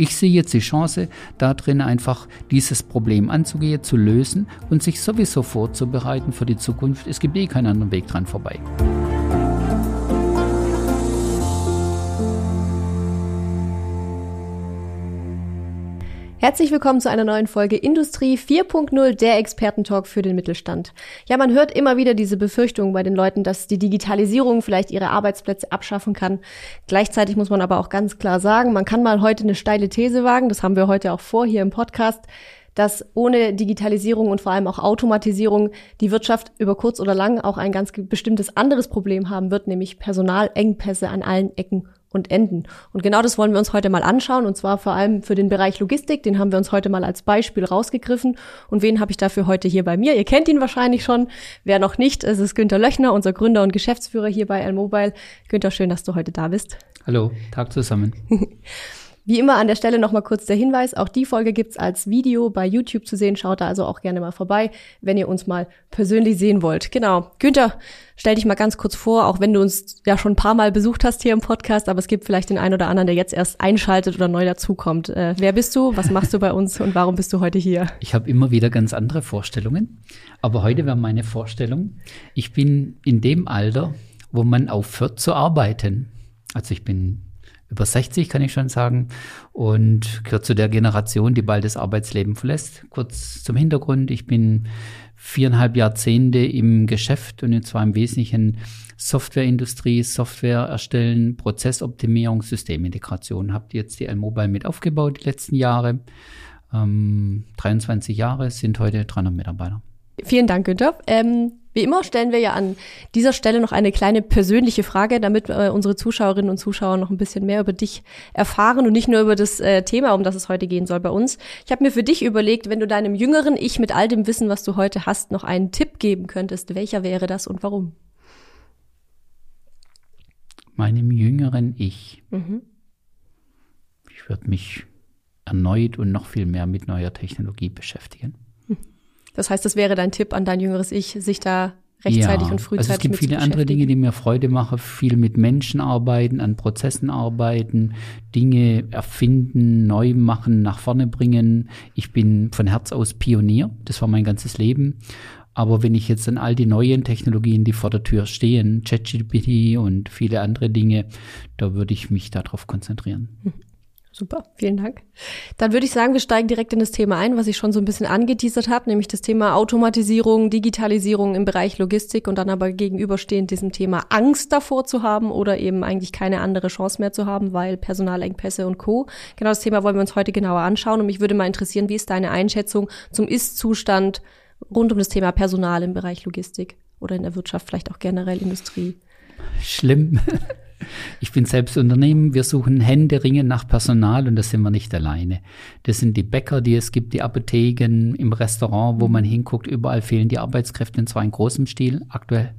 Ich sehe jetzt die Chance, da drin einfach dieses Problem anzugehen, zu lösen und sich sowieso vorzubereiten für die Zukunft. Es gibt eh keinen anderen Weg dran vorbei. Herzlich willkommen zu einer neuen Folge Industrie 4.0, der Expertentalk für den Mittelstand. Ja, man hört immer wieder diese Befürchtungen bei den Leuten, dass die Digitalisierung vielleicht ihre Arbeitsplätze abschaffen kann. Gleichzeitig muss man aber auch ganz klar sagen, man kann mal heute eine steile These wagen, das haben wir heute auch vor hier im Podcast, dass ohne Digitalisierung und vor allem auch Automatisierung die Wirtschaft über kurz oder lang auch ein ganz bestimmtes anderes Problem haben wird, nämlich Personalengpässe an allen Ecken und Enden. Und genau das wollen wir uns heute mal anschauen, und zwar vor allem für den Bereich Logistik. Den haben wir uns heute mal als Beispiel rausgegriffen. Und wen habe ich dafür heute hier bei mir? Ihr kennt ihn wahrscheinlich schon. Wer noch nicht, es ist Günter Löchner, unser Gründer und Geschäftsführer hier bei L-Mobile. Günter, schön, dass du heute da bist. Hallo, Tag zusammen. Wie immer an der Stelle nochmal kurz der Hinweis, auch die Folge gibt's als Video bei YouTube zu sehen. Schaut da also auch gerne mal vorbei, wenn ihr uns mal persönlich sehen wollt. Genau. Günther, stell dich mal ganz kurz vor, auch wenn du uns ja schon ein paar Mal besucht hast hier im Podcast, aber es gibt vielleicht den einen oder anderen, der jetzt erst einschaltet oder neu dazukommt. Äh, wer bist du? Was machst du bei uns und warum bist du heute hier? Ich habe immer wieder ganz andere Vorstellungen, aber heute wäre meine Vorstellung, ich bin in dem Alter, wo man aufhört zu arbeiten. Also ich bin über 60, kann ich schon sagen, und gehört zu der Generation, die bald das Arbeitsleben verlässt. Kurz zum Hintergrund, ich bin viereinhalb Jahrzehnte im Geschäft und zwar im Wesentlichen Softwareindustrie, Software erstellen, Prozessoptimierung, Systemintegration. Habt jetzt die L-Mobile mit aufgebaut die letzten Jahre. Ähm, 23 Jahre sind heute 300 Mitarbeiter. Vielen Dank, Günther. Ähm, wie immer stellen wir ja an dieser Stelle noch eine kleine persönliche Frage, damit äh, unsere Zuschauerinnen und Zuschauer noch ein bisschen mehr über dich erfahren und nicht nur über das äh, Thema, um das es heute gehen soll bei uns. Ich habe mir für dich überlegt, wenn du deinem jüngeren Ich mit all dem Wissen, was du heute hast, noch einen Tipp geben könntest, welcher wäre das und warum? Meinem jüngeren Ich. Mhm. Ich würde mich erneut und noch viel mehr mit neuer Technologie beschäftigen. Das heißt, das wäre dein Tipp an dein jüngeres Ich, sich da rechtzeitig ja, und frühzeitig also es gibt viele andere Dinge, die mir Freude machen, viel mit Menschen arbeiten, an Prozessen arbeiten, Dinge erfinden, neu machen, nach vorne bringen. Ich bin von Herz aus Pionier, das war mein ganzes Leben. Aber wenn ich jetzt an all die neuen Technologien, die vor der Tür stehen, ChatGPT und viele andere Dinge, da würde ich mich darauf konzentrieren. Hm. Super, vielen Dank. Dann würde ich sagen, wir steigen direkt in das Thema ein, was ich schon so ein bisschen angeteasert habe, nämlich das Thema Automatisierung, Digitalisierung im Bereich Logistik und dann aber gegenüberstehend diesem Thema Angst davor zu haben oder eben eigentlich keine andere Chance mehr zu haben, weil Personalengpässe und Co. Genau das Thema wollen wir uns heute genauer anschauen und mich würde mal interessieren, wie ist deine Einschätzung zum Ist-Zustand rund um das Thema Personal im Bereich Logistik oder in der Wirtschaft, vielleicht auch generell Industrie? Schlimm. Ich bin selbst Unternehmen. Wir suchen Hände ringen nach Personal und das sind wir nicht alleine. Das sind die Bäcker, die es gibt, die Apotheken, im Restaurant, wo man hinguckt. Überall fehlen die Arbeitskräfte, und zwar in großem Stil. Aktuell,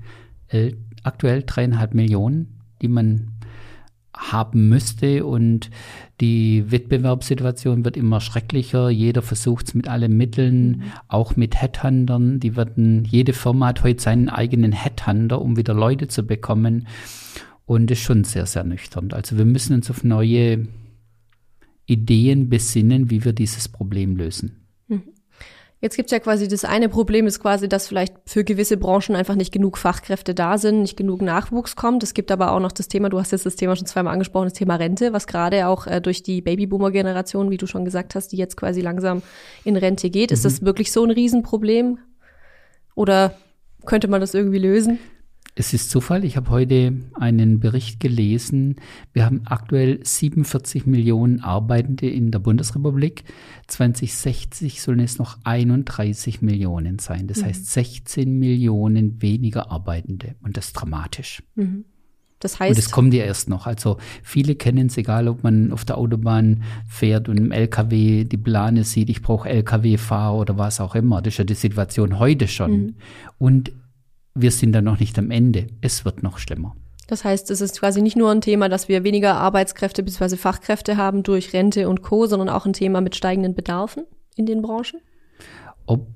äh, aktuell dreieinhalb Millionen, die man haben müsste und die Wettbewerbssituation wird immer schrecklicher. Jeder versucht es mit allen Mitteln, mhm. auch mit Headhuntern. Die werden, jede Firma hat heute seinen eigenen Headhunter, um wieder Leute zu bekommen. Und ist schon sehr, sehr nüchtern. Also wir müssen uns auf neue Ideen besinnen, wie wir dieses Problem lösen. Mhm. Jetzt gibt's ja quasi das eine Problem ist quasi, dass vielleicht für gewisse Branchen einfach nicht genug Fachkräfte da sind, nicht genug Nachwuchs kommt. Es gibt aber auch noch das Thema, du hast jetzt das Thema schon zweimal angesprochen, das Thema Rente, was gerade auch äh, durch die Babyboomer-Generation, wie du schon gesagt hast, die jetzt quasi langsam in Rente geht. Mhm. Ist das wirklich so ein Riesenproblem? Oder könnte man das irgendwie lösen? Es ist Zufall, ich habe heute einen Bericht gelesen. Wir haben aktuell 47 Millionen Arbeitende in der Bundesrepublik. 2060 sollen es noch 31 Millionen sein. Das mhm. heißt 16 Millionen weniger Arbeitende. Und das ist dramatisch. Mhm. Das heißt. Und es kommt ja erst noch. Also viele kennen es, egal ob man auf der Autobahn fährt und im LKW die Plane sieht, ich brauche LKW-Fahrer oder was auch immer. Das ist ja die Situation heute schon. Mhm. Und wir sind da noch nicht am Ende. Es wird noch schlimmer. Das heißt, es ist quasi nicht nur ein Thema, dass wir weniger Arbeitskräfte bzw. Fachkräfte haben durch Rente und Co., sondern auch ein Thema mit steigenden Bedarfen in den Branchen? Ob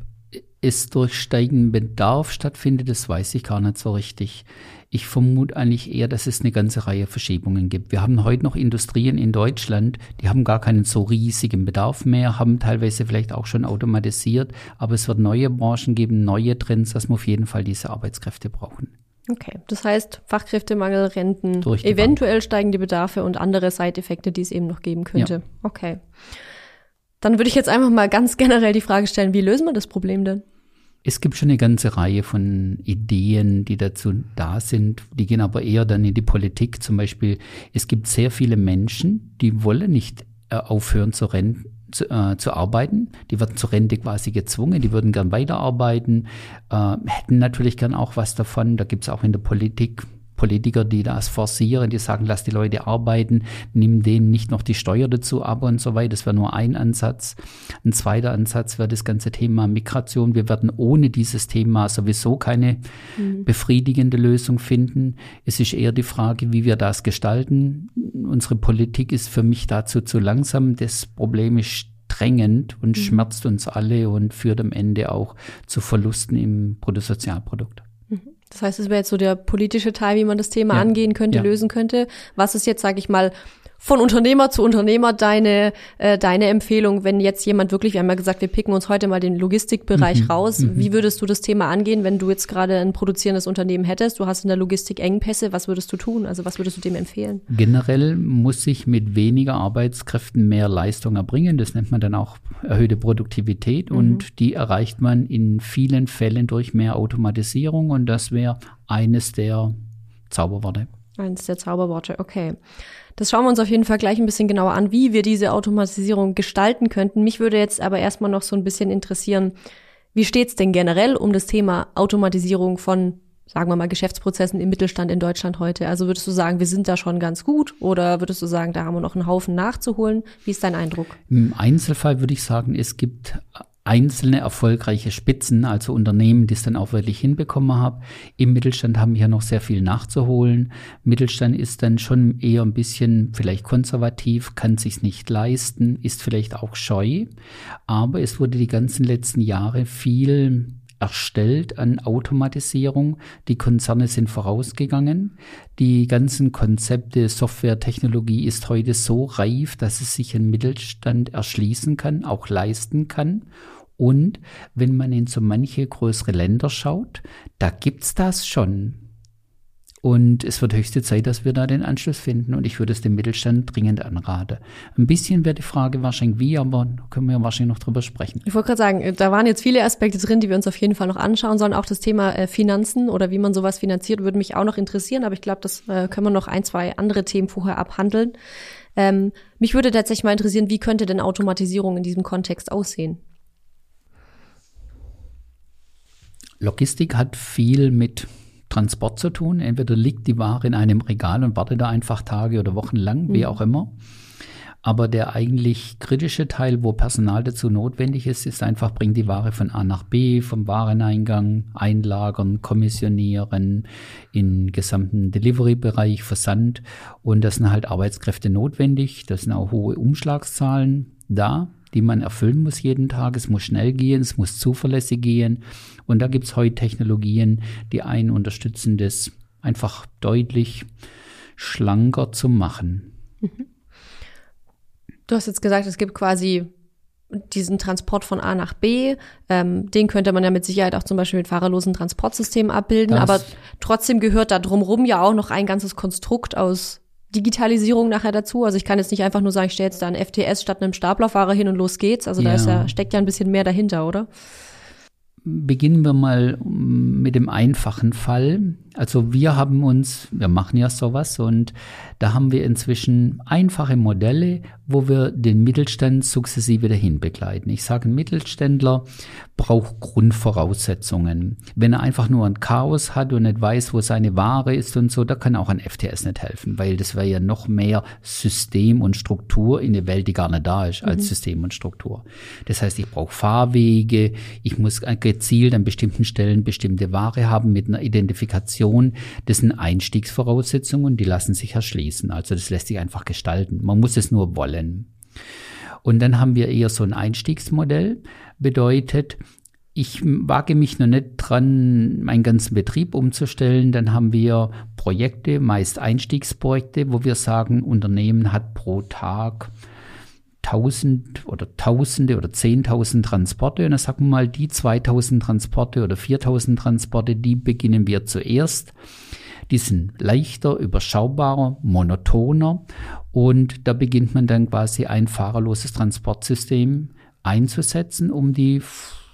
es durch steigenden Bedarf stattfindet, das weiß ich gar nicht so richtig. Ich vermute eigentlich eher, dass es eine ganze Reihe Verschiebungen gibt. Wir haben heute noch Industrien in Deutschland, die haben gar keinen so riesigen Bedarf mehr, haben teilweise vielleicht auch schon automatisiert, aber es wird neue Branchen geben, neue Trends, dass wir auf jeden Fall diese Arbeitskräfte brauchen. Okay, das heißt Fachkräftemangel, Renten, eventuell Bank. steigende Bedarfe und andere Side-Effekte, die es eben noch geben könnte. Ja. Okay. Dann würde ich jetzt einfach mal ganz generell die Frage stellen, wie lösen wir das Problem denn? Es gibt schon eine ganze Reihe von Ideen, die dazu da sind. Die gehen aber eher dann in die Politik. Zum Beispiel, es gibt sehr viele Menschen, die wollen nicht äh, aufhören zu zu, äh, zu arbeiten. Die werden zur Rente quasi gezwungen, die würden gern weiterarbeiten, äh, hätten natürlich gern auch was davon. Da gibt es auch in der Politik Politiker, die das forcieren, die sagen, lass die Leute arbeiten, nimm denen nicht noch die Steuer dazu ab und so weiter. Das wäre nur ein Ansatz. Ein zweiter Ansatz wäre das ganze Thema Migration. Wir werden ohne dieses Thema sowieso keine mhm. befriedigende Lösung finden. Es ist eher die Frage, wie wir das gestalten. Unsere Politik ist für mich dazu zu langsam. Das Problem ist drängend und mhm. schmerzt uns alle und führt am Ende auch zu Verlusten im Bruttosozialprodukt. Das heißt, es wäre jetzt so der politische Teil, wie man das Thema ja. angehen könnte, ja. lösen könnte. Was ist jetzt, sage ich mal, von Unternehmer zu Unternehmer deine, äh, deine Empfehlung, wenn jetzt jemand wirklich, wir haben ja gesagt, wir picken uns heute mal den Logistikbereich mhm. raus. Mhm. Wie würdest du das Thema angehen, wenn du jetzt gerade ein produzierendes Unternehmen hättest? Du hast in der Logistik Engpässe. Was würdest du tun? Also was würdest du dem empfehlen? Generell muss sich mit weniger Arbeitskräften mehr Leistung erbringen. Das nennt man dann auch erhöhte Produktivität mhm. und die erreicht man in vielen Fällen durch mehr Automatisierung und das wäre eines der Zauberworte. Eines der Zauberworte, okay. Das schauen wir uns auf jeden Fall gleich ein bisschen genauer an, wie wir diese Automatisierung gestalten könnten. Mich würde jetzt aber erstmal noch so ein bisschen interessieren, wie steht's denn generell um das Thema Automatisierung von, sagen wir mal, Geschäftsprozessen im Mittelstand in Deutschland heute? Also würdest du sagen, wir sind da schon ganz gut oder würdest du sagen, da haben wir noch einen Haufen nachzuholen? Wie ist dein Eindruck? Im Einzelfall würde ich sagen, es gibt einzelne erfolgreiche Spitzen, also Unternehmen, die es dann auch wirklich hinbekommen haben. Im Mittelstand haben wir noch sehr viel nachzuholen. Mittelstand ist dann schon eher ein bisschen vielleicht konservativ, kann sich nicht leisten, ist vielleicht auch scheu. Aber es wurde die ganzen letzten Jahre viel erstellt an Automatisierung. Die Konzerne sind vorausgegangen. Die ganzen Konzepte, Software, Technologie ist heute so reif, dass es sich ein Mittelstand erschließen kann, auch leisten kann. Und wenn man in so manche größere Länder schaut, da gibt's das schon. Und es wird höchste Zeit, dass wir da den Anschluss finden. Und ich würde es dem Mittelstand dringend anraten. Ein bisschen wäre die Frage wahrscheinlich wie, aber da können wir wahrscheinlich noch drüber sprechen. Ich wollte gerade sagen, da waren jetzt viele Aspekte drin, die wir uns auf jeden Fall noch anschauen sollen. Auch das Thema äh, Finanzen oder wie man sowas finanziert, würde mich auch noch interessieren. Aber ich glaube, das äh, können wir noch ein, zwei andere Themen vorher abhandeln. Ähm, mich würde tatsächlich mal interessieren, wie könnte denn Automatisierung in diesem Kontext aussehen? Logistik hat viel mit Transport zu tun. Entweder liegt die Ware in einem Regal und wartet da einfach Tage oder Wochen lang, mhm. wie auch immer. Aber der eigentlich kritische Teil, wo Personal dazu notwendig ist, ist einfach, bringt die Ware von A nach B, vom Wareneingang, einlagern, kommissionieren, in gesamten Delivery-Bereich, Versand. Und das sind halt Arbeitskräfte notwendig. Das sind auch hohe Umschlagszahlen da die man erfüllen muss jeden Tag. Es muss schnell gehen, es muss zuverlässig gehen. Und da gibt es heute Technologien, die einen unterstützen, das einfach deutlich schlanker zu machen. Mhm. Du hast jetzt gesagt, es gibt quasi diesen Transport von A nach B, ähm, den könnte man ja mit Sicherheit auch zum Beispiel mit fahrerlosen Transportsystemen abbilden, das aber trotzdem gehört da drumherum ja auch noch ein ganzes Konstrukt aus Digitalisierung nachher dazu. Also ich kann jetzt nicht einfach nur sagen, ich stelle jetzt da ein FTS statt einem Staplerfahrer hin und los geht's. Also ja. da ist ja, steckt ja ein bisschen mehr dahinter, oder? Beginnen wir mal mit dem einfachen Fall. Also wir haben uns, wir machen ja sowas und da haben wir inzwischen einfache Modelle, wo wir den Mittelstand sukzessive dahin begleiten. Ich sage, ein Mittelständler braucht Grundvoraussetzungen. Wenn er einfach nur ein Chaos hat und nicht weiß, wo seine Ware ist und so, da kann auch ein FTS nicht helfen, weil das wäre ja noch mehr System und Struktur in der Welt, die gar nicht da ist, als mhm. System und Struktur. Das heißt, ich brauche Fahrwege, ich muss gezielt an bestimmten Stellen bestimmte Ware haben mit einer Identifikation. Das sind Einstiegsvoraussetzungen, die lassen sich erschließen. Also das lässt sich einfach gestalten. Man muss es nur wollen. Und dann haben wir eher so ein Einstiegsmodell, bedeutet, ich wage mich noch nicht dran, meinen ganzen Betrieb umzustellen. Dann haben wir Projekte, meist Einstiegsprojekte, wo wir sagen, Unternehmen hat pro Tag tausend oder tausende oder zehntausend Transporte und dann sagen wir mal, die 2000 Transporte oder 4000 Transporte, die beginnen wir zuerst. Die sind leichter, überschaubarer, monotoner und da beginnt man dann quasi ein fahrerloses Transportsystem einzusetzen, um die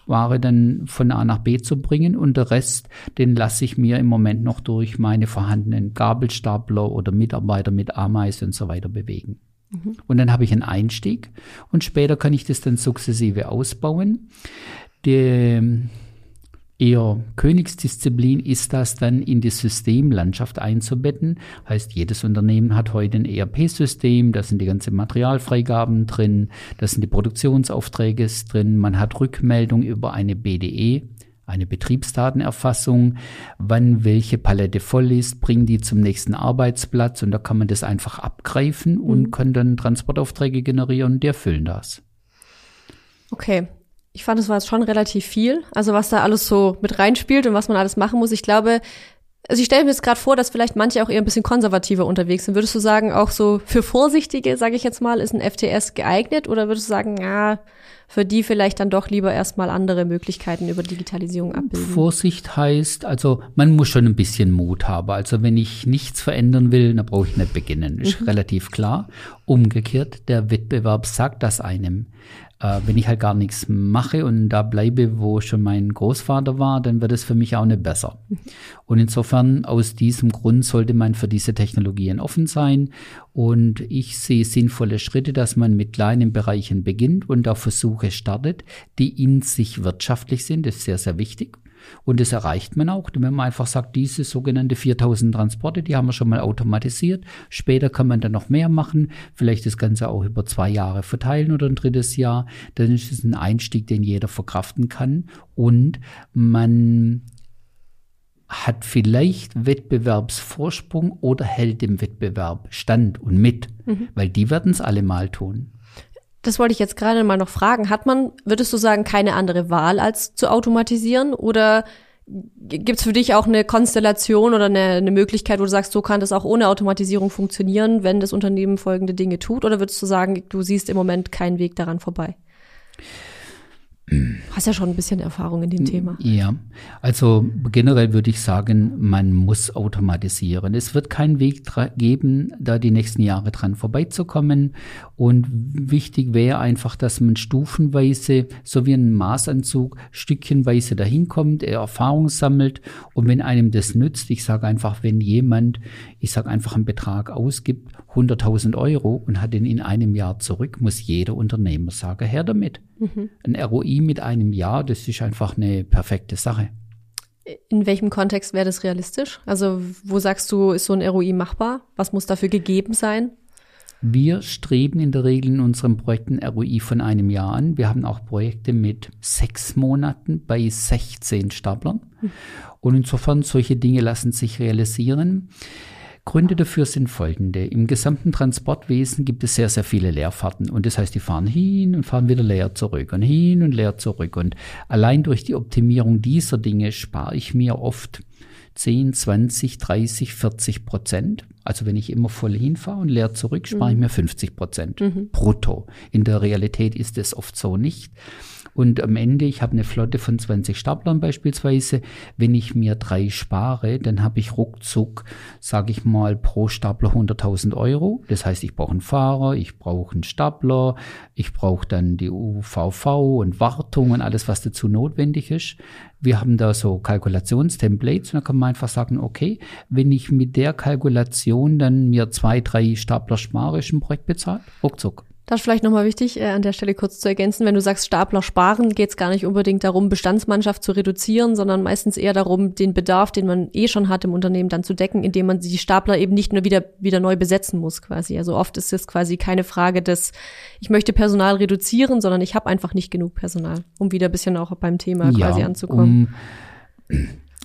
Ware dann von A nach B zu bringen und der Rest, den lasse ich mir im Moment noch durch meine vorhandenen Gabelstapler oder Mitarbeiter mit Ameisen und so weiter bewegen. Und dann habe ich einen Einstieg und später kann ich das dann sukzessive ausbauen. Die eher Königsdisziplin ist das dann in die Systemlandschaft einzubetten. Heißt, jedes Unternehmen hat heute ein ERP-System, da sind die ganzen Materialfreigaben drin, da sind die Produktionsaufträge drin, man hat Rückmeldung über eine BDE, eine Betriebsdatenerfassung, wann welche Palette voll ist, bringen die zum nächsten Arbeitsplatz und da kann man das einfach abgreifen mhm. und kann dann Transportaufträge generieren und die erfüllen das. Okay. Ich fand, es war jetzt schon relativ viel, also was da alles so mit reinspielt und was man alles machen muss. Ich glaube, also ich stelle mir jetzt gerade vor, dass vielleicht manche auch eher ein bisschen konservativer unterwegs sind. Würdest du sagen, auch so für Vorsichtige, sage ich jetzt mal, ist ein FTS geeignet? Oder würdest du sagen, ja, für die vielleicht dann doch lieber erstmal andere Möglichkeiten über Digitalisierung abbilden. Vorsicht heißt, also man muss schon ein bisschen Mut haben. Also wenn ich nichts verändern will, dann brauche ich nicht beginnen. Ist mhm. relativ klar. Umgekehrt, der Wettbewerb sagt das einem. Äh, wenn ich halt gar nichts mache und da bleibe, wo schon mein Großvater war, dann wird es für mich auch nicht besser. Und insofern, aus diesem Grund sollte man für diese Technologien offen sein. Und ich sehe sinnvolle Schritte, dass man mit kleinen Bereichen beginnt und auch Versuche startet, die in sich wirtschaftlich sind. Das ist sehr, sehr wichtig. Und das erreicht man auch, wenn man einfach sagt, diese sogenannte 4000 Transporte, die haben wir schon mal automatisiert. Später kann man dann noch mehr machen, vielleicht das Ganze auch über zwei Jahre verteilen oder ein drittes Jahr. Dann ist es ein Einstieg, den jeder verkraften kann. Und man hat vielleicht Wettbewerbsvorsprung oder hält dem Wettbewerb stand und mit, mhm. weil die werden es alle mal tun das wollte ich jetzt gerade mal noch fragen. Hat man, würdest du sagen, keine andere Wahl als zu automatisieren? Oder gibt's für dich auch eine Konstellation oder eine, eine, Möglichkeit, wo du sagst, so kann das auch ohne Automatisierung funktionieren, wenn das Unternehmen folgende Dinge tut? Oder würdest du sagen, du siehst im Moment keinen Weg daran vorbei? Hast ja schon ein bisschen Erfahrung in dem Thema. Ja, also generell würde ich sagen, man muss automatisieren. Es wird keinen Weg geben, da die nächsten Jahre dran vorbeizukommen. Und wichtig wäre einfach, dass man stufenweise, so wie ein Maßanzug, stückchenweise dahin kommt, er Erfahrung sammelt. Und wenn einem das nützt, ich sage einfach, wenn jemand, ich sage einfach einen Betrag ausgibt, 100.000 Euro und hat ihn in einem Jahr zurück, muss jeder Unternehmer sagen, her damit. Mhm. Ein ROI mit einem Jahr, das ist einfach eine perfekte Sache. In welchem Kontext wäre das realistisch? Also wo sagst du, ist so ein ROI machbar? Was muss dafür gegeben sein? Wir streben in der Regel in unseren Projekten ROI von einem Jahr an. Wir haben auch Projekte mit sechs Monaten bei 16 Staplern. Mhm. Und insofern solche Dinge lassen sich realisieren. Gründe dafür sind folgende. Im gesamten Transportwesen gibt es sehr, sehr viele Leerfahrten. Und das heißt, die fahren hin und fahren wieder leer zurück und hin und leer zurück. Und allein durch die Optimierung dieser Dinge spare ich mir oft 10, 20, 30, 40 Prozent. Also wenn ich immer voll hinfahre und leer zurück, spare ich mhm. mir 50 Prozent mhm. brutto. In der Realität ist es oft so nicht. Und am Ende, ich habe eine Flotte von 20 Staplern beispielsweise. Wenn ich mir drei spare, dann habe ich ruckzuck, sage ich mal, pro Stapler 100.000 Euro. Das heißt, ich brauche einen Fahrer, ich brauche einen Stapler, ich brauche dann die UVV und Wartung und alles, was dazu notwendig ist. Wir haben da so Kalkulationstemplates und da kann man einfach sagen, okay, wenn ich mit der Kalkulation dann mir zwei, drei Stapler spare, ist ein Projekt bezahlt, ruckzuck. Das ist vielleicht nochmal wichtig, äh, an der Stelle kurz zu ergänzen. Wenn du sagst Stapler sparen, geht es gar nicht unbedingt darum, Bestandsmannschaft zu reduzieren, sondern meistens eher darum, den Bedarf, den man eh schon hat im Unternehmen, dann zu decken, indem man die Stapler eben nicht nur wieder, wieder neu besetzen muss quasi. Also oft ist es quasi keine Frage des, ich möchte Personal reduzieren, sondern ich habe einfach nicht genug Personal, um wieder ein bisschen auch beim Thema ja, quasi anzukommen. Um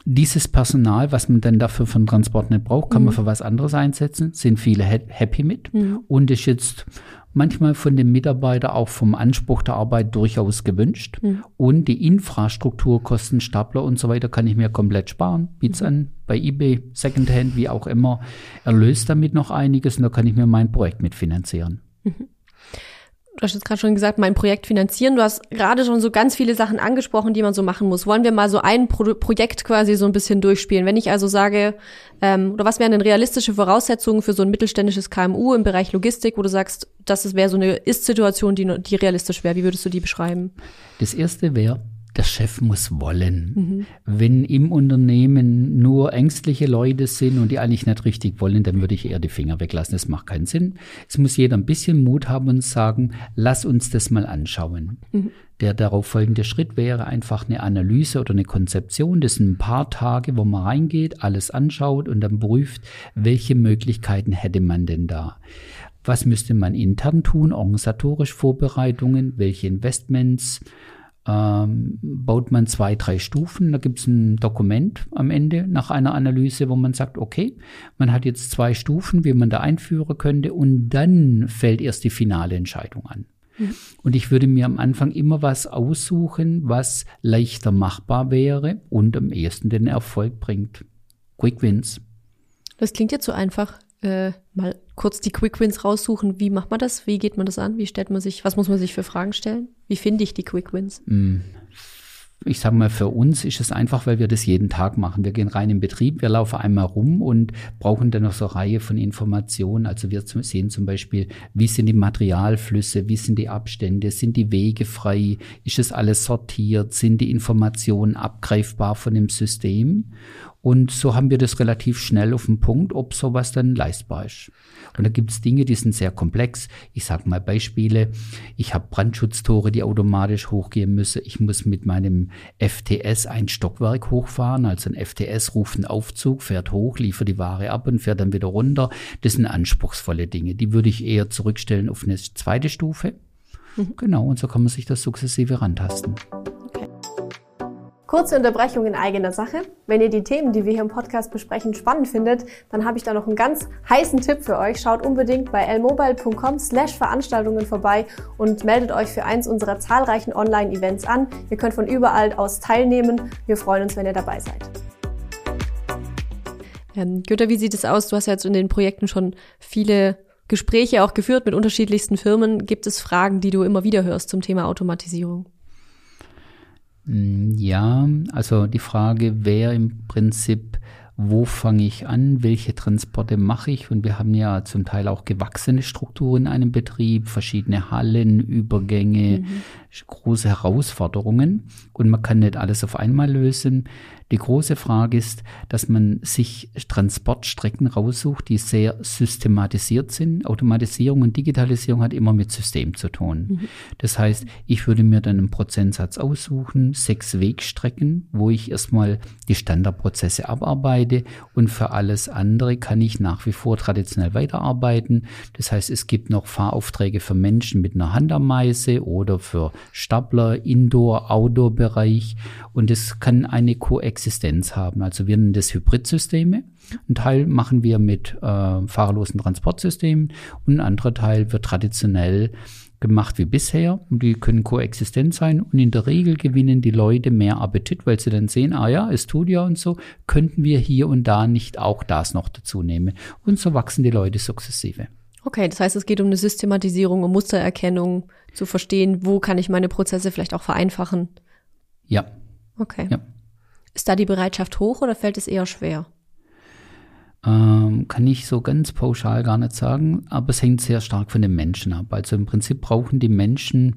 dieses Personal, was man dann dafür von Transport nicht braucht, kann mhm. man für was anderes einsetzen, sind viele happy mit mhm. und ist jetzt manchmal von dem Mitarbeiter auch vom Anspruch der Arbeit durchaus gewünscht. Mhm. Und die Infrastrukturkosten, Stapler und so weiter kann ich mir komplett sparen. Biet's mhm. an bei eBay, Secondhand, wie auch immer. Erlöst damit noch einiges und da kann ich mir mein Projekt mitfinanzieren. Mhm du hast gerade schon gesagt, mein Projekt finanzieren. Du hast gerade schon so ganz viele Sachen angesprochen, die man so machen muss. Wollen wir mal so ein Pro Projekt quasi so ein bisschen durchspielen? Wenn ich also sage, ähm, oder was wären denn realistische Voraussetzungen für so ein mittelständisches KMU im Bereich Logistik, wo du sagst, das wäre so eine Ist-Situation, die, die realistisch wäre? Wie würdest du die beschreiben? Das erste wäre, der Chef muss wollen. Mhm. Wenn im Unternehmen nur ängstliche Leute sind und die eigentlich nicht richtig wollen, dann würde ich eher die Finger weglassen. Das macht keinen Sinn. Es muss jeder ein bisschen Mut haben und sagen, lass uns das mal anschauen. Mhm. Der darauf folgende Schritt wäre einfach eine Analyse oder eine Konzeption. Das sind ein paar Tage, wo man reingeht, alles anschaut und dann prüft, welche Möglichkeiten hätte man denn da. Was müsste man intern tun, organisatorisch Vorbereitungen, welche Investments, ähm, baut man zwei, drei Stufen. Da gibt es ein Dokument am Ende nach einer Analyse, wo man sagt, okay, man hat jetzt zwei Stufen, wie man da einführen könnte und dann fällt erst die finale Entscheidung an. Mhm. Und ich würde mir am Anfang immer was aussuchen, was leichter machbar wäre und am ehesten den Erfolg bringt. Quick Wins. Das klingt jetzt so einfach äh, mal kurz die Quick Wins raussuchen. Wie macht man das? Wie geht man das an? Wie stellt man sich, was muss man sich für Fragen stellen? Wie finde ich die Quick Wins? Mm. Ich sage mal, für uns ist es einfach, weil wir das jeden Tag machen. Wir gehen rein in Betrieb, wir laufen einmal rum und brauchen dann noch so eine Reihe von Informationen. Also wir sehen zum Beispiel, wie sind die Materialflüsse, wie sind die Abstände, sind die Wege frei, ist es alles sortiert, sind die Informationen abgreifbar von dem System? Und so haben wir das relativ schnell auf den Punkt, ob sowas dann leistbar ist. Und da gibt es Dinge, die sind sehr komplex. Ich sage mal Beispiele. Ich habe Brandschutztore, die automatisch hochgehen müssen. Ich muss mit meinem FTS ein Stockwerk hochfahren. Also ein FTS ruft einen Aufzug, fährt hoch, liefert die Ware ab und fährt dann wieder runter. Das sind anspruchsvolle Dinge. Die würde ich eher zurückstellen auf eine zweite Stufe. Mhm. Genau, und so kann man sich das sukzessive rantasten. Kurze Unterbrechung in eigener Sache. Wenn ihr die Themen, die wir hier im Podcast besprechen, spannend findet, dann habe ich da noch einen ganz heißen Tipp für euch. Schaut unbedingt bei lmobile.com slash Veranstaltungen vorbei und meldet euch für eins unserer zahlreichen Online-Events an. Ihr könnt von überall aus teilnehmen. Wir freuen uns, wenn ihr dabei seid. Ähm, Güter, wie sieht es aus? Du hast ja jetzt in den Projekten schon viele Gespräche auch geführt mit unterschiedlichsten Firmen. Gibt es Fragen, die du immer wieder hörst zum Thema Automatisierung? Mm, ja, also die Frage wäre im Prinzip, wo fange ich an, welche Transporte mache ich? Und wir haben ja zum Teil auch gewachsene Strukturen in einem Betrieb, verschiedene Hallen, Übergänge, mhm. Große Herausforderungen. Und man kann nicht alles auf einmal lösen. Die große Frage ist, dass man sich Transportstrecken raussucht, die sehr systematisiert sind. Automatisierung und Digitalisierung hat immer mit System zu tun. Mhm. Das heißt, ich würde mir dann einen Prozentsatz aussuchen, sechs Wegstrecken, wo ich erstmal die Standardprozesse abarbeite und für alles andere kann ich nach wie vor traditionell weiterarbeiten. Das heißt, es gibt noch Fahraufträge für Menschen mit einer Handameise oder für Stapler, Indoor, Outdoor-Bereich und es kann eine Koexistenz Existenz haben. Also wir nennen das Hybridsysteme. Ein Teil machen wir mit äh, fahrerlosen Transportsystemen und ein anderer Teil wird traditionell gemacht wie bisher und die können koexistent sein und in der Regel gewinnen die Leute mehr Appetit, weil sie dann sehen, ah ja, es tut ja und so, könnten wir hier und da nicht auch das noch dazu nehmen und so wachsen die Leute sukzessive. Okay, das heißt, es geht um eine Systematisierung, um Mustererkennung, zu verstehen, wo kann ich meine Prozesse vielleicht auch vereinfachen. Ja. Okay. Ja. Ist da die Bereitschaft hoch oder fällt es eher schwer? Ähm, kann ich so ganz pauschal gar nicht sagen, aber es hängt sehr stark von den Menschen ab. Also im Prinzip brauchen die Menschen,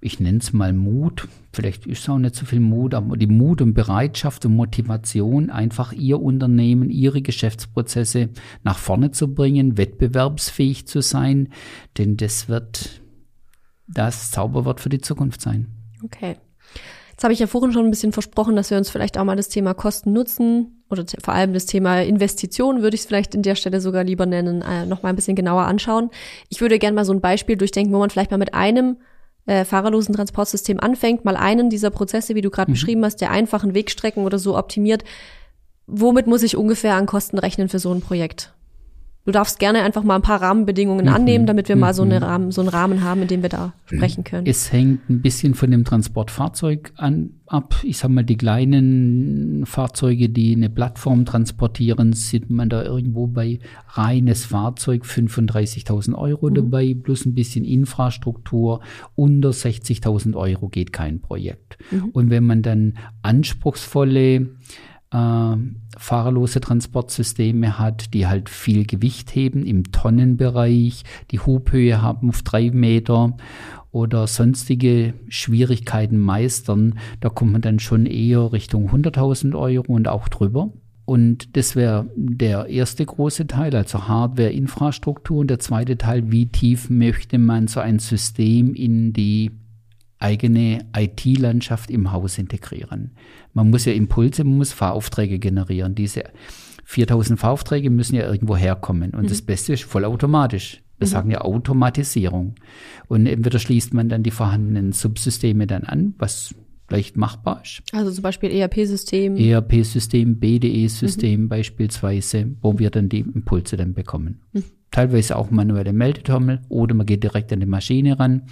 ich nenne es mal Mut, vielleicht ist es auch nicht so viel Mut, aber die Mut und Bereitschaft und Motivation, einfach ihr Unternehmen, ihre Geschäftsprozesse nach vorne zu bringen, wettbewerbsfähig zu sein, denn das wird das Zauberwort für die Zukunft sein. Okay. Jetzt habe ich ja vorhin schon ein bisschen versprochen, dass wir uns vielleicht auch mal das Thema Kosten nutzen oder vor allem das Thema Investitionen würde ich es vielleicht in der Stelle sogar lieber nennen, äh, noch mal ein bisschen genauer anschauen. Ich würde gerne mal so ein Beispiel durchdenken, wo man vielleicht mal mit einem äh, fahrerlosen Transportsystem anfängt, mal einen dieser Prozesse, wie du gerade mhm. beschrieben hast, der einfachen Wegstrecken oder so optimiert. Womit muss ich ungefähr an Kosten rechnen für so ein Projekt? Du darfst gerne einfach mal ein paar Rahmenbedingungen Mhm. annehmen, damit wir mal so, eine Mhm. Rahmen, so einen Rahmen haben, in dem wir da sprechen können. Es hängt ein bisschen von dem Transportfahrzeug an, ab. Ich sag mal, die kleinen Fahrzeuge, die eine Plattform transportieren, sieht man da irgendwo bei reines Fahrzeug 35.000 Euro dabei, plus ein bisschen Infrastruktur. Unter 60.000 Euro geht kein Projekt. Und wenn man dann anspruchsvolle äh, fahrerlose Transportsysteme hat, die halt viel Gewicht heben im Tonnenbereich, die Hubhöhe haben auf drei Meter oder sonstige Schwierigkeiten meistern, da kommt man dann schon eher Richtung 100.000 Euro und auch drüber. Und das wäre der erste große Teil, also Hardware, Infrastruktur. Und der zweite Teil, wie tief möchte man so ein System in die eigene IT-Landschaft im Haus integrieren. Man muss ja Impulse, man muss Fahraufträge generieren. Diese 4000 Fahraufträge müssen ja irgendwo herkommen. Und das Beste ist vollautomatisch. Wir sagen ja Automatisierung. Und entweder schließt man dann die vorhandenen Subsysteme dann an, was leicht machbar ist. Also zum Beispiel ERP-System. ERP-System, BDE-System beispielsweise, wo wir dann die Impulse dann bekommen. Teilweise auch manuelle Meldetrommel oder man geht direkt an die Maschine ran.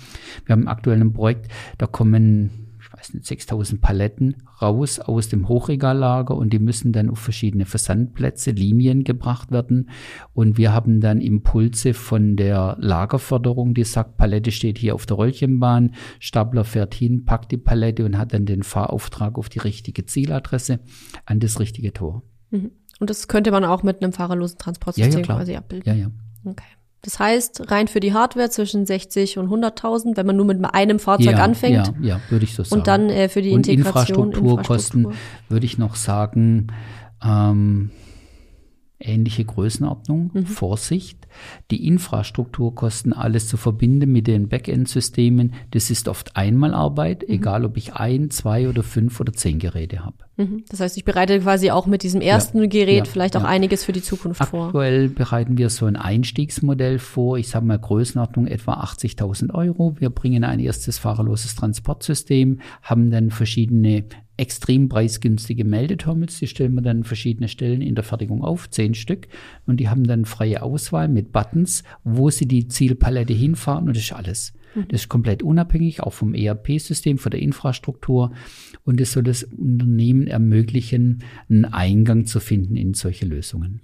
Wir haben aktuell ein Projekt, da kommen, ich weiß nicht, 6000 Paletten raus aus dem Hochregallager und die müssen dann auf verschiedene Versandplätze, Linien gebracht werden. Und wir haben dann Impulse von der Lagerförderung, die sagt, Palette steht hier auf der Röllchenbahn, Stapler fährt hin, packt die Palette und hat dann den Fahrauftrag auf die richtige Zieladresse an das richtige Tor. Mhm. Und das könnte man auch mit einem fahrerlosen Transportsystem quasi abbilden. Ja, ja. Okay. Das heißt, rein für die Hardware zwischen 60 und 100.000, wenn man nur mit einem Fahrzeug ja, anfängt. Ja, ja, würde ich so sagen. Und dann äh, für die Und Integration Infrastrukturkosten Infrastruktur. würde ich noch sagen, ähm, ähnliche Größenordnung, Mhm. Vorsicht. Die Infrastrukturkosten, alles zu verbinden mit den Backend-Systemen, das ist oft Einmalarbeit, Mhm. egal ob ich ein, zwei oder fünf oder zehn Geräte habe. Mhm. Das heißt, ich bereite quasi auch mit diesem ersten Ja, Gerät ja, vielleicht auch ja. einiges für die Zukunft vor. Aktuell bereiten wir so ein Einstiegsmodell vor. Ich sage mal Größenordnung etwa 80.000 Euro. Wir bringen ein erstes fahrerloses Transportsystem, haben dann verschiedene extrem preisgünstige Meldeterminals. Die stellen wir dann an verschiedene Stellen in der Fertigung auf, zehn Stück. Und die haben dann freie Auswahl mit Buttons, wo sie die Zielpalette hinfahren und das ist alles. Das ist komplett unabhängig, auch vom ERP-System, von der Infrastruktur. Und es soll das Unternehmen ermöglichen, einen Eingang zu finden in solche Lösungen.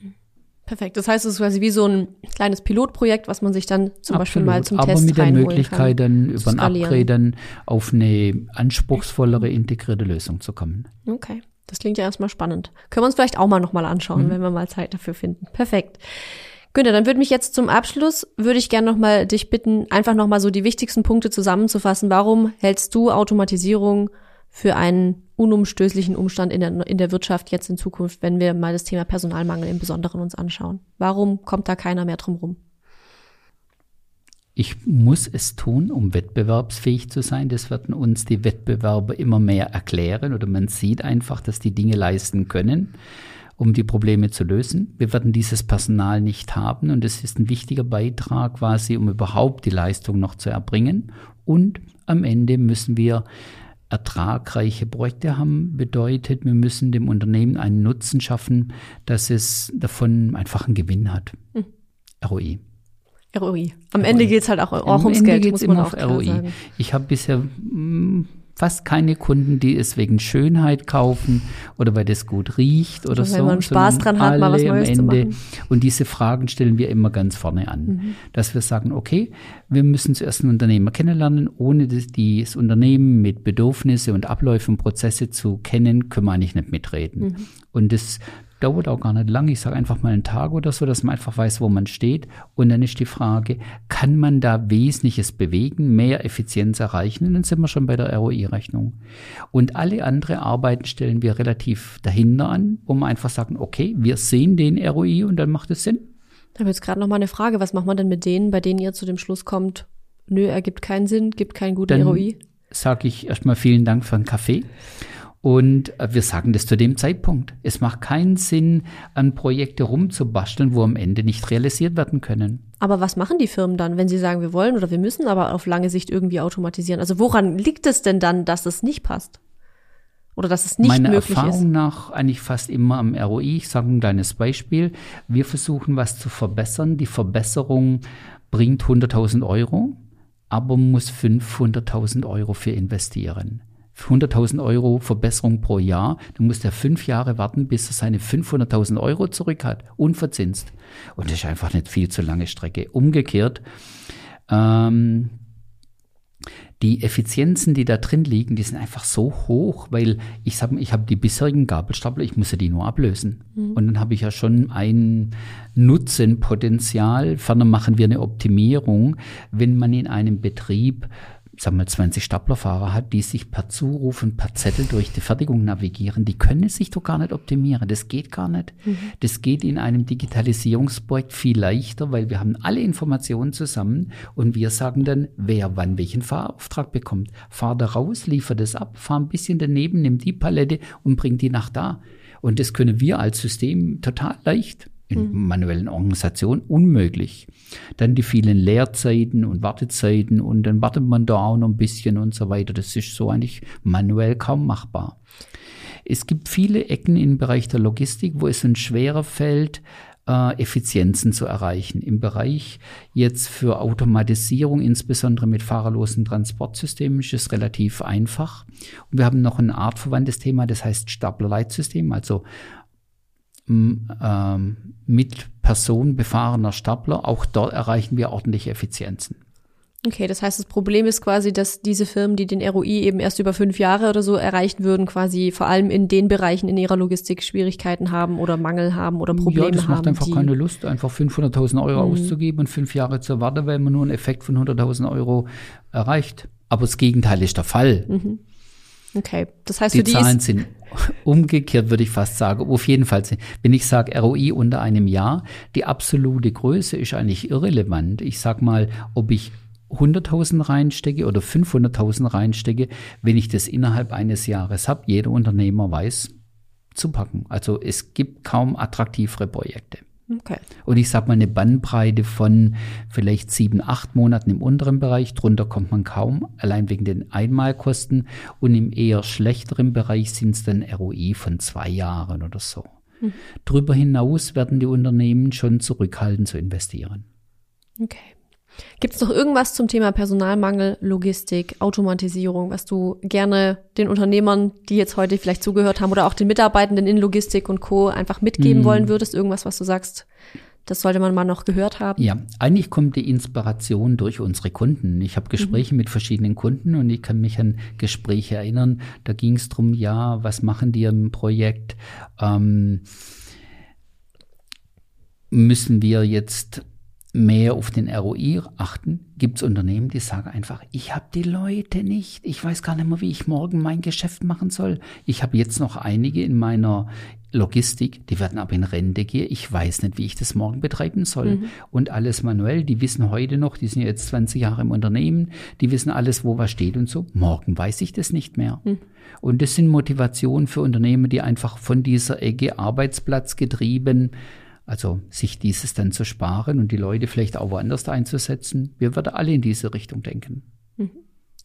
Perfekt. Das heißt, es ist quasi wie so ein kleines Pilotprojekt, was man sich dann zum Beispiel mal zum aber Test mit der Möglichkeit, kann. dann über ein. Upgrade dann auf eine anspruchsvollere, integrierte Lösung zu kommen. Okay, das klingt ja erstmal spannend. Können wir uns vielleicht auch mal nochmal anschauen, Mhm. wenn wir mal Zeit dafür finden. Perfekt. Günther, dann würde mich jetzt zum Abschluss, würde ich gerne nochmal dich bitten, einfach nochmal so die wichtigsten Punkte zusammenzufassen. Warum hältst du Automatisierung für einen unumstößlichen Umstand in der, in der Wirtschaft jetzt in Zukunft, wenn wir mal das Thema Personalmangel im Besonderen uns anschauen? Warum kommt da keiner mehr drum rum? Ich muss es tun, um wettbewerbsfähig zu sein. Das werden uns die Wettbewerber immer mehr erklären oder man sieht einfach, dass die Dinge leisten können, um die Probleme zu lösen. Wir werden dieses Personal nicht haben und es ist ein wichtiger Beitrag quasi, um überhaupt die Leistung noch zu erbringen. Und am Ende müssen wir ertragreiche Projekte haben, bedeutet, wir müssen dem Unternehmen einen Nutzen schaffen, dass es davon einfach einen Gewinn hat. ROI. ROI. Am Ende geht's halt auch, auch Am ums Ende Geld, geht's muss man immer auch auf ROI. sagen. Ich habe bisher mh, fast keine Kunden, die es wegen Schönheit kaufen oder weil das gut riecht oder Oder so. weil man Spaß dran hat, mal was Neues zu Ende. machen. Und diese Fragen stellen wir immer ganz vorne an. Mhm. Dass wir sagen, okay, wir müssen zuerst einen Unternehmer kennenlernen. Ohne das, das Unternehmen mit Bedürfnisse und Abläufe und Prozesse zu kennen, können wir eigentlich nicht mitreden. Mhm. Und das dauert auch gar nicht lange. Ich sage einfach mal einen Tag oder so, dass man einfach weiß, wo man steht. Und dann ist die Frage, kann man da Wesentliches bewegen, mehr Effizienz erreichen? Und dann sind wir schon bei der ROI-Rechnung. Und alle andere Arbeiten stellen wir relativ dahinter an, wo wir einfach sagen, okay, wir sehen den ROI und dann macht es Sinn. Da habe jetzt gerade noch mal eine Frage. Was macht man denn mit denen, bei denen ihr zu dem Schluss kommt, nö, ergibt keinen Sinn, gibt keinen guten Dann ROI? sage ich erstmal vielen Dank für den Kaffee. Und äh, wir sagen das zu dem Zeitpunkt. Es macht keinen Sinn, an Projekte rumzubasteln, wo am Ende nicht realisiert werden können. Aber was machen die Firmen dann, wenn sie sagen, wir wollen oder wir müssen aber auf lange Sicht irgendwie automatisieren? Also woran liegt es denn dann, dass es nicht passt? Oder dass es nicht Meiner möglich Erfahrung ist? nach eigentlich fast immer am ROI. Ich sage ein kleines Beispiel. Wir versuchen was zu verbessern. Die Verbesserung bringt 100.000 Euro, aber muss 500.000 Euro für investieren. 100.000 Euro Verbesserung pro Jahr, dann muss der fünf Jahre warten, bis er seine 500.000 Euro zurück hat, unverzinst. Und das ist einfach nicht viel zu lange Strecke. Umgekehrt, ähm, die Effizienzen, die da drin liegen, die sind einfach so hoch, weil ich sage, ich habe die bisherigen Gabelstapler, ich muss ja die nur ablösen. Mhm. Und dann habe ich ja schon ein Nutzenpotenzial. Ferner machen wir eine Optimierung, wenn man in einem Betrieb sagen wir 20 Staplerfahrer hat, die sich per Zuruf und per Zettel durch die Fertigung navigieren, die können sich doch gar nicht optimieren. Das geht gar nicht. Mhm. Das geht in einem Digitalisierungsprojekt viel leichter, weil wir haben alle Informationen zusammen und wir sagen dann, wer wann welchen Fahrauftrag bekommt. Fahr da raus, liefer das ab, fahr ein bisschen daneben, nimm die Palette und bring die nach da. Und das können wir als System total leicht in mhm. manuellen Organisationen unmöglich. Dann die vielen Leerzeiten und Wartezeiten und dann wartet man da auch noch ein bisschen und so weiter. Das ist so eigentlich manuell kaum machbar. Es gibt viele Ecken im Bereich der Logistik, wo es uns schwerer fällt, äh, Effizienzen zu erreichen. Im Bereich jetzt für Automatisierung, insbesondere mit fahrerlosen Transportsystemen, ist es relativ einfach. Und wir haben noch ein artverwandtes Thema, das heißt Staplerleitsystem, also ähm, mit Person befahrener Stapler. Auch dort erreichen wir ordentliche Effizienzen. Okay, das heißt, das Problem ist quasi, dass diese Firmen, die den ROI eben erst über fünf Jahre oder so erreichen würden, quasi vor allem in den Bereichen in ihrer Logistik Schwierigkeiten haben oder Mangel haben oder Probleme haben. Ja, das macht haben, einfach keine Lust, einfach 500.000 Euro mhm. auszugeben und fünf Jahre zu warten, weil man nur einen Effekt von 100.000 Euro erreicht. Aber das Gegenteil ist der Fall. Mhm. Okay, das heißt, die für die Zahlen sind umgekehrt, würde ich fast sagen. Auf jeden Fall, wenn ich sage ROI unter einem Jahr, die absolute Größe ist eigentlich irrelevant. Ich sag mal, ob ich 100.000 reinstecke oder 500.000 reinstecke, wenn ich das innerhalb eines Jahres habe, jeder Unternehmer weiß zu packen. Also es gibt kaum attraktivere Projekte. Okay. Und ich sage mal eine Bandbreite von vielleicht sieben, acht Monaten im unteren Bereich. Drunter kommt man kaum, allein wegen den Einmalkosten. Und im eher schlechteren Bereich sind es dann ROI von zwei Jahren oder so. Mhm. Darüber hinaus werden die Unternehmen schon zurückhalten zu investieren. Okay. Gibt es noch irgendwas zum Thema Personalmangel, Logistik, Automatisierung, was du gerne den Unternehmern, die jetzt heute vielleicht zugehört haben oder auch den Mitarbeitenden in Logistik und Co. einfach mitgeben hm. wollen würdest? Irgendwas, was du sagst, das sollte man mal noch gehört haben? Ja, eigentlich kommt die Inspiration durch unsere Kunden. Ich habe Gespräche mhm. mit verschiedenen Kunden und ich kann mich an Gespräche erinnern. Da ging es darum, ja, was machen die im Projekt? Ähm, müssen wir jetzt mehr auf den ROI achten, gibt es Unternehmen, die sagen einfach, ich habe die Leute nicht, ich weiß gar nicht mehr, wie ich morgen mein Geschäft machen soll. Ich habe jetzt noch einige in meiner Logistik, die werden aber in Rente gehen, ich weiß nicht, wie ich das morgen betreiben soll. Mhm. Und alles manuell, die wissen heute noch, die sind jetzt 20 Jahre im Unternehmen, die wissen alles, wo was steht und so. Morgen weiß ich das nicht mehr. Mhm. Und das sind Motivationen für Unternehmen, die einfach von dieser Ecke Arbeitsplatz getrieben also sich dieses dann zu sparen und die Leute vielleicht auch woanders einzusetzen. Wir würden alle in diese Richtung denken. Mhm.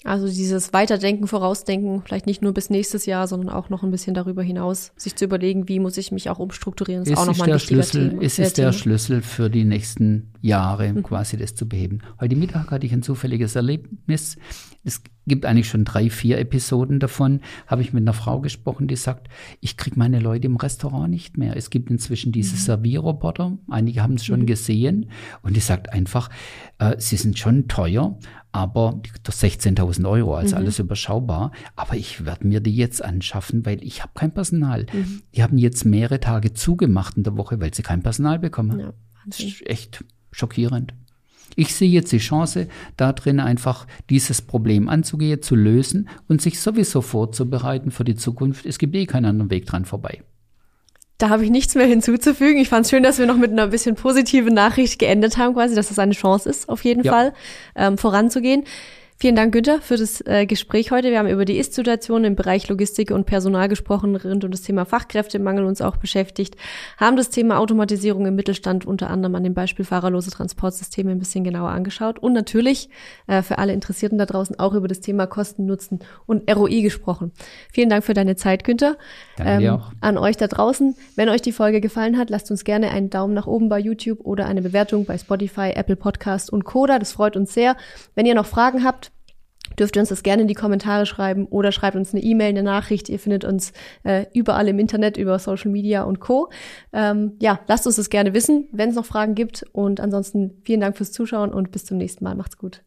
Also dieses Weiterdenken, Vorausdenken, vielleicht nicht nur bis nächstes Jahr, sondern auch noch ein bisschen darüber hinaus, sich zu überlegen, wie muss ich mich auch umstrukturieren, ist es auch nochmal ein wichtiger Schlüssel, Thema. Es ist der Schlüssel für die nächsten Jahre, mhm. quasi das zu beheben. Heute Mittag hatte ich ein zufälliges Erlebnis. Es gibt eigentlich schon drei, vier Episoden davon, habe ich mit einer Frau gesprochen, die sagt, ich kriege meine Leute im Restaurant nicht mehr. Es gibt inzwischen diese mhm. Servierroboter, einige haben es schon mhm. gesehen und die sagt einfach, äh, sie sind schon teuer, aber 16.000 Euro, also mhm. alles überschaubar, aber ich werde mir die jetzt anschaffen, weil ich habe kein Personal. Mhm. Die haben jetzt mehrere Tage zugemacht in der Woche, weil sie kein Personal bekommen. Ja, das ist echt schockierend. Ich sehe jetzt die Chance, da drin einfach dieses Problem anzugehen, zu lösen und sich sowieso vorzubereiten für die Zukunft. Es gibt eh keinen anderen Weg dran vorbei. Da habe ich nichts mehr hinzuzufügen. Ich fand es schön, dass wir noch mit einer bisschen positiven Nachricht geendet haben, quasi, dass das eine Chance ist, auf jeden ja. Fall ähm, voranzugehen. Vielen Dank, Günther, für das äh, Gespräch heute. Wir haben über die Ist-Situation im Bereich Logistik und Personal gesprochen, rund um das Thema Fachkräftemangel uns auch beschäftigt, haben das Thema Automatisierung im Mittelstand unter anderem an dem Beispiel fahrerlose Transportsysteme ein bisschen genauer angeschaut und natürlich äh, für alle Interessierten da draußen auch über das Thema Kosten, Nutzen und ROI gesprochen. Vielen Dank für deine Zeit, Günther. Danke ähm, auch. An euch da draußen. Wenn euch die Folge gefallen hat, lasst uns gerne einen Daumen nach oben bei YouTube oder eine Bewertung bei Spotify, Apple Podcast und Coda. Das freut uns sehr. Wenn ihr noch Fragen habt, dürft ihr uns das gerne in die Kommentare schreiben oder schreibt uns eine E-Mail, eine Nachricht. Ihr findet uns äh, überall im Internet über Social Media und Co. Ähm, ja, lasst uns das gerne wissen, wenn es noch Fragen gibt. Und ansonsten vielen Dank fürs Zuschauen und bis zum nächsten Mal. Macht's gut.